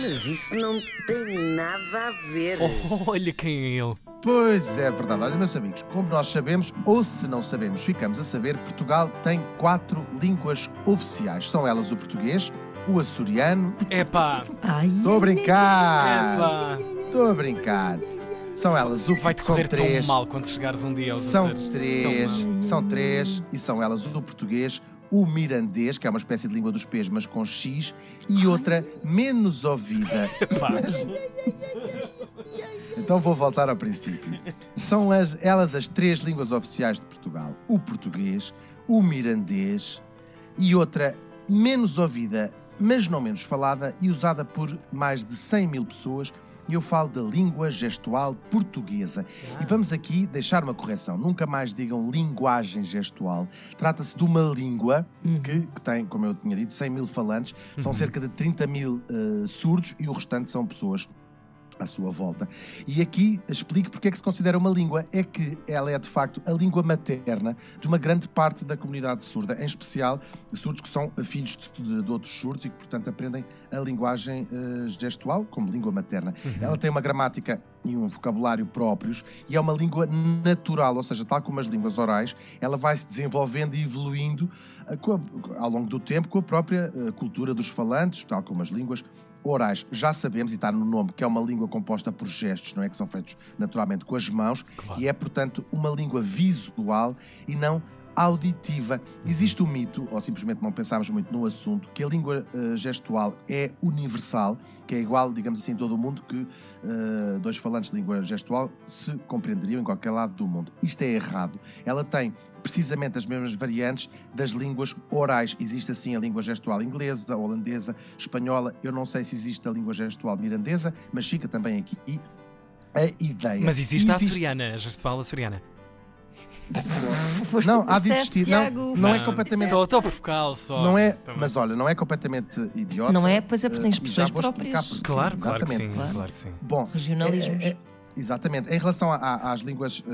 Mas isso não tem nada a ver. Olha quem é ele. Pois é verdade. Olha, meus amigos, como nós sabemos, ou se não sabemos, ficamos a saber, Portugal tem quatro línguas oficiais. São elas o português, o açoriano. Epá, Estou a brincar! epá. Estou a brincar. São elas o Vai-te correr três. tão mal quando chegares um dia aos São Açores. três, Tão mal. são três, e são elas o do português, o mirandês, que é uma espécie de língua dos pés, mas com X, e outra menos ouvida. Epá. Então vou voltar ao princípio. São as, elas as três línguas oficiais de Portugal: o português, o mirandês e outra menos ouvida, mas não menos falada e usada por mais de 100 mil pessoas. E eu falo da língua gestual portuguesa. E vamos aqui deixar uma correção. Nunca mais digam linguagem gestual. Trata-se de uma língua que, que tem, como eu tinha dito, 100 mil falantes. São cerca de 30 mil eh, surdos e o restante são pessoas à sua volta. E aqui explico porque é que se considera uma língua. É que ela é, de facto, a língua materna de uma grande parte da comunidade surda, em especial surdos que são filhos de, de outros surdos e que, portanto, aprendem a linguagem eh, gestual como língua materna. Ela tem uma gramática e um vocabulário próprios e é uma língua natural, ou seja, tal como as línguas orais, ela vai se desenvolvendo e evoluindo eh, a- ao longo do tempo com a própria eh, cultura dos falantes, tal como as línguas orais. Já sabemos, e está no nome, que é uma língua composta por gestos, não é? Que são feitos naturalmente com as mãos Claro. e é, portanto, uma língua visual e não auditiva. Existe o mito, ou simplesmente não pensámos muito no assunto, que a língua eh, gestual é universal, que é igual, digamos assim, em todo o mundo, que eh, dois falantes de língua gestual se compreenderiam em qualquer lado do mundo. Isto é errado. Ela tem precisamente as mesmas variantes das línguas orais. Existe assim a língua gestual inglesa, holandesa, espanhola. Eu não sei se existe a língua gestual mirandesa, mas fica também aqui a ideia. Mas existe a Existe- açoriana, a gestual açoriana. Foste Não, há de existir. Não, Tiago. não é completamente. Estou a provocá-lo só. Não é, Também. mas olha, não é completamente idiota. Não é? Pois é, porque tem Eh, expressões próprias. Claro, claro que sim. Exatamente. Claro. Claro que sim. Bom, Regionalismos. é- é- exatamente. Em relação a- a- às línguas eh,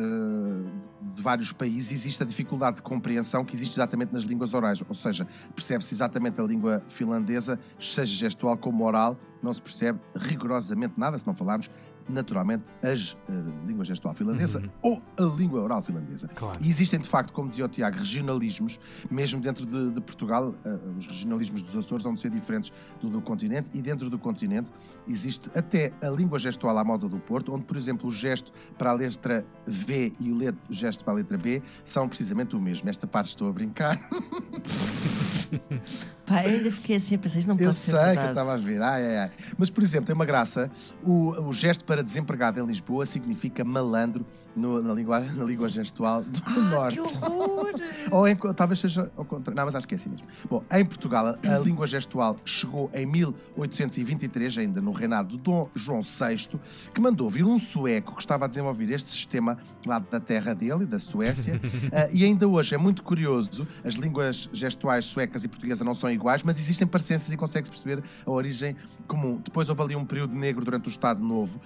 de vários países, existe a dificuldade de compreensão que existe exatamente nas línguas orais. Ou seja, percebe-se exatamente a língua finlandesa, seja gestual como oral, não se percebe rigorosamente nada se não falarmos naturalmente as eh, língua gestual finlandesa Uhum. ou a língua oral finlandesa. Claro. E existem, de facto, como dizia o Tiago, regionalismos, mesmo dentro de, de Portugal, eh, os regionalismos dos Açores vão ser diferentes do do continente, e dentro do continente existe até a língua gestual à moda do Porto, onde, por exemplo, o gesto para a letra V e o, o gesto para a letra B são precisamente o mesmo. Esta parte estou a brincar. Eu ainda fiquei assim a pensar, isto não Eu pode ser sei que eu estava a ver. Ai, ai, ai. Mas, por exemplo, tem uma graça. O, o gesto para desempregado em Lisboa significa malandro no- na, língua, na língua gestual do Norte. Que horror! Ou em, talvez seja ao contrário. Não, mas acho que é assim mesmo. Bom, em Portugal, a, língua gestual chegou em 1823, ainda no reinado de Dom João VI, que mandou vir um sueco que estava a desenvolver este sistema lá da terra dele, da Suécia. Ah, e ainda hoje é muito curioso, as línguas gestuais suecas e portuguesa não são iguais, mas existem parecenças e consegue-se perceber a origem comum. Depois houve ali um período negro durante o Estado Novo,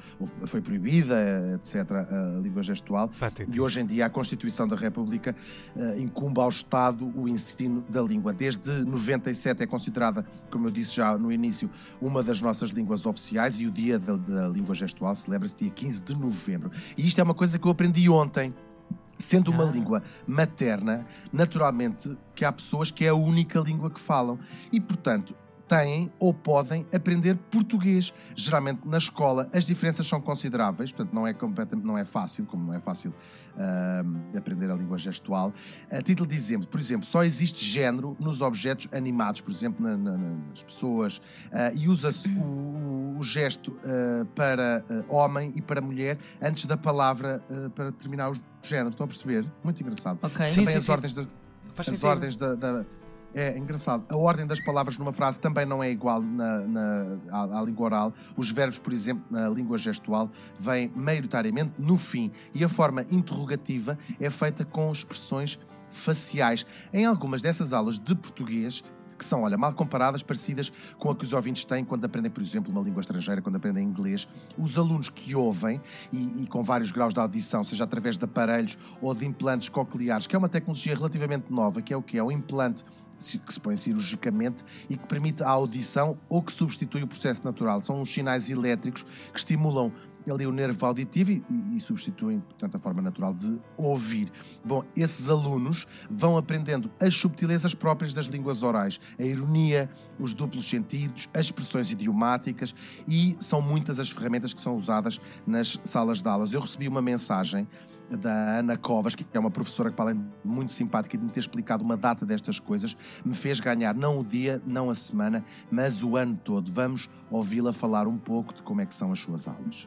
foi proibida, etc., a língua gestual. Patetice. E hoje em dia a Constituição da República eh, incumbe ao Estado o ensino da língua. Desde 97 é considerada, como eu disse já no início, uma das nossas línguas oficiais e o Dia da, da Língua Gestual celebra-se dia 15 de novembro. E isto é uma coisa que eu aprendi ontem. Sendo uma Ah. língua materna, naturalmente que há pessoas que é a única língua que falam. E, portanto, têm ou podem aprender português. Geralmente na escola as diferenças são consideráveis, portanto não é, não é fácil, como não é fácil ahm, aprender a língua gestual. A título de exemplo, por exemplo, só existe género nos objetos animados, por exemplo, na- na- nas pessoas, ah, e usa-se o, o- gesto ah, para homem e para mulher antes da palavra para terminar o género. Estão a perceber? Muito engraçado. Ok. Sim, Também sim, as sim. ordens das, Faz as sentido. ordens da, da- É engraçado. A ordem das palavras numa frase também não é igual na, na- à, à língua oral. Os verbos, por exemplo, na língua gestual, vêm maioritariamente no fim. E a forma interrogativa é feita com expressões faciais. Em algumas dessas aulas de português, que são, olha, mal comparadas, parecidas com a que os ouvintes têm quando aprendem, por exemplo, uma língua estrangeira, quando aprendem inglês. Os alunos que ouvem, e, e com vários graus de audição, seja através de aparelhos ou de implantes cocleares, que é uma tecnologia relativamente nova, que é o que é o implante que se põe cirurgicamente e que permite a audição ou que substitui o processo natural. São uns sinais elétricos que estimulam ali o nervo auditivo e, e, substituem, portanto, a forma natural de ouvir. Bom, esses alunos vão aprendendo as subtilezas próprias das línguas orais, a ironia, os duplos sentidos, as expressões idiomáticas e são muitas as ferramentas que são usadas nas salas de aulas. Eu recebi uma mensagem da Ana Covas, que é uma professora que, para além de muito simpática e de me ter explicado uma data destas coisas, me fez ganhar não o dia, não a semana, mas o ano todo. Vamos ouvi-la falar um pouco de como é que são as suas aulas.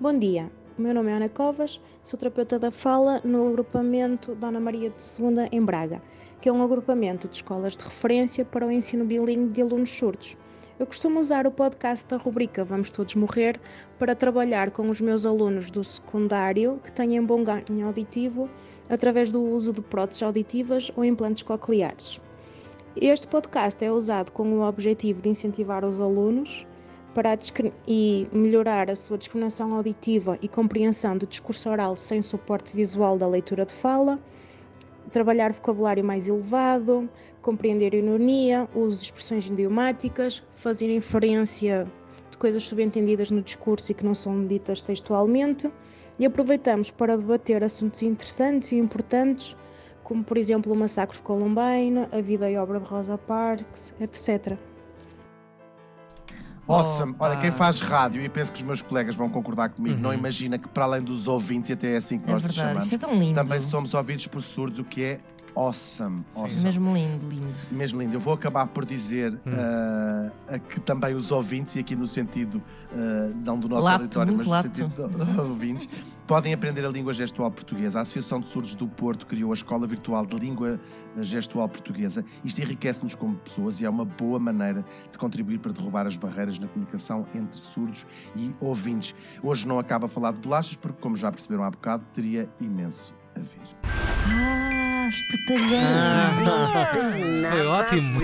Bom dia, o meu nome é Ana Covas, sou terapeuta da fala no agrupamento Dona Maria Segunda em Braga, que é um agrupamento de escolas de referência para o ensino bilingue de alunos surdos. Eu costumo usar o podcast da rubrica Vamos Todos Morrer para trabalhar com os meus alunos do secundário que têm bom ganho auditivo através do uso de próteses auditivas ou implantes cocleares. Este podcast é usado com o objetivo de incentivar os alunos para e melhorar a sua discriminação auditiva e compreensão do discurso oral sem suporte visual da leitura de fala, trabalhar vocabulário mais elevado, compreender ironia, uso de expressões idiomáticas, fazer inferência de coisas subentendidas no discurso e que não são ditas textualmente, e aproveitamos para debater assuntos interessantes e importantes, como por exemplo o massacre de Columbine, a vida e obra de Rosa Parks, etc. Awesome. Olha, quem faz rádio, e penso que os meus colegas vão concordar comigo, uhum. não imagina que para além dos ouvintes, e até é assim que é nós verdade. chamamos, Isso é tão lindo. também somos ouvidos por surdos, o que é awesome. awesome. Mesmo lindo, lindo. Mesmo lindo. Eu vou acabar por dizer hum. uh, que também os ouvintes, e aqui no sentido uh, não do nosso lato, auditório, mas no lato. sentido dos ouvintes, podem aprender a língua gestual portuguesa. A Associação de Surdos do Porto criou a Escola Virtual de Língua Gestual Portuguesa. Isto enriquece-nos como pessoas e é uma boa maneira de contribuir para derrubar as barreiras na comunicação entre surdos e ouvintes. Hoje não acaba a falar de bolachas, porque, como já perceberam há bocado, teria imenso a ver. Ah, espertalhão! Ah, foi ótimo!